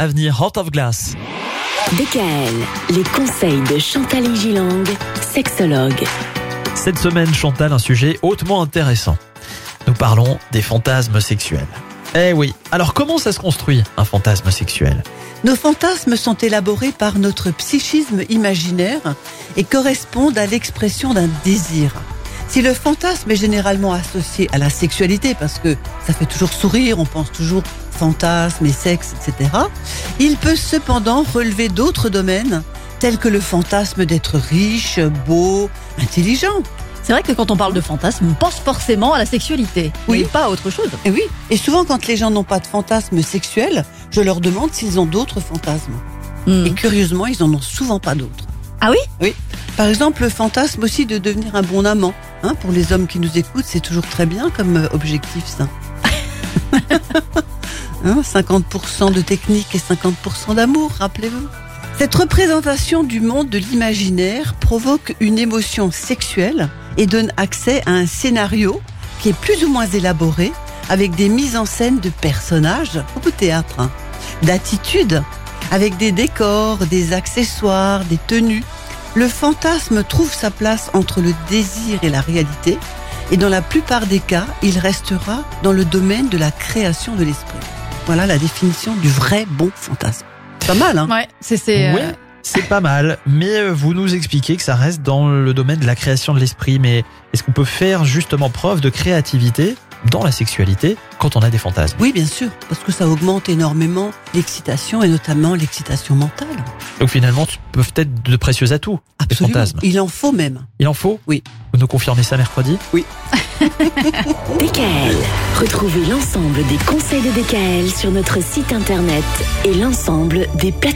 à venir, Heart of Glass. DKL, les conseils de Chantal Gilang, sexologue. Cette semaine, Chantal, un sujet hautement intéressant. Nous parlons des fantasmes sexuels. Eh oui, alors comment ça se construit un fantasme sexuel? Nos fantasmes sont élaborés par notre psychisme imaginaire et correspondent à l'expression d'un désir. Si le fantasme est généralement associé à la sexualité, parce que ça fait toujours sourire, on pense toujours fantasme et sexe, etc., il peut cependant relever d'autres domaines, tels que le fantasme d'être riche, beau, intelligent. C'est vrai que quand on parle de fantasme, on pense forcément à la sexualité, Oui. et pas à autre chose. Et oui, et souvent quand les gens n'ont pas de fantasme sexuel, je leur demande s'ils ont d'autres fantasmes. Hmm. Et curieusement, ils en ont souvent pas d'autres. Ah oui? Oui. Par exemple, le fantasme aussi de devenir un bon amant. Hein, pour les hommes qui nous écoutent, c'est toujours très bien comme euh, objectif, ça. Hein, 50% de technique et 50% d'amour, rappelez-vous. Cette représentation du monde de l'imaginaire provoque une émotion sexuelle et donne accès à un scénario qui est plus ou moins élaboré avec des mises en scène de personnages, au théâtre, hein, d'attitudes, avec des décors, des accessoires, des tenues. Le fantasme trouve sa place entre le désir et la réalité, et dans la plupart des cas, il restera dans le domaine de la création de l'esprit. Voilà la définition du vrai bon fantasme. Pas mal, hein? Ouais, c'est c'est. Oui, euh, c'est pas mal, mais euh, vous nous expliquez que ça reste dans le domaine de la création de l'esprit, mais est-ce qu'on peut faire justement preuve de créativité dans la sexualité quand on a des fantasmes Oui, bien sûr, parce que ça augmente énormément l'excitation et notamment l'excitation mentale. Donc finalement, tu peuvent être de précieux atouts, Absolument. fantasmes. Il en faut même. Il en faut Oui. Vous nous confirmez ça mercredi DKL. Retrouvez l'ensemble des conseils de DKL sur notre site internet et l'ensemble des plateformes.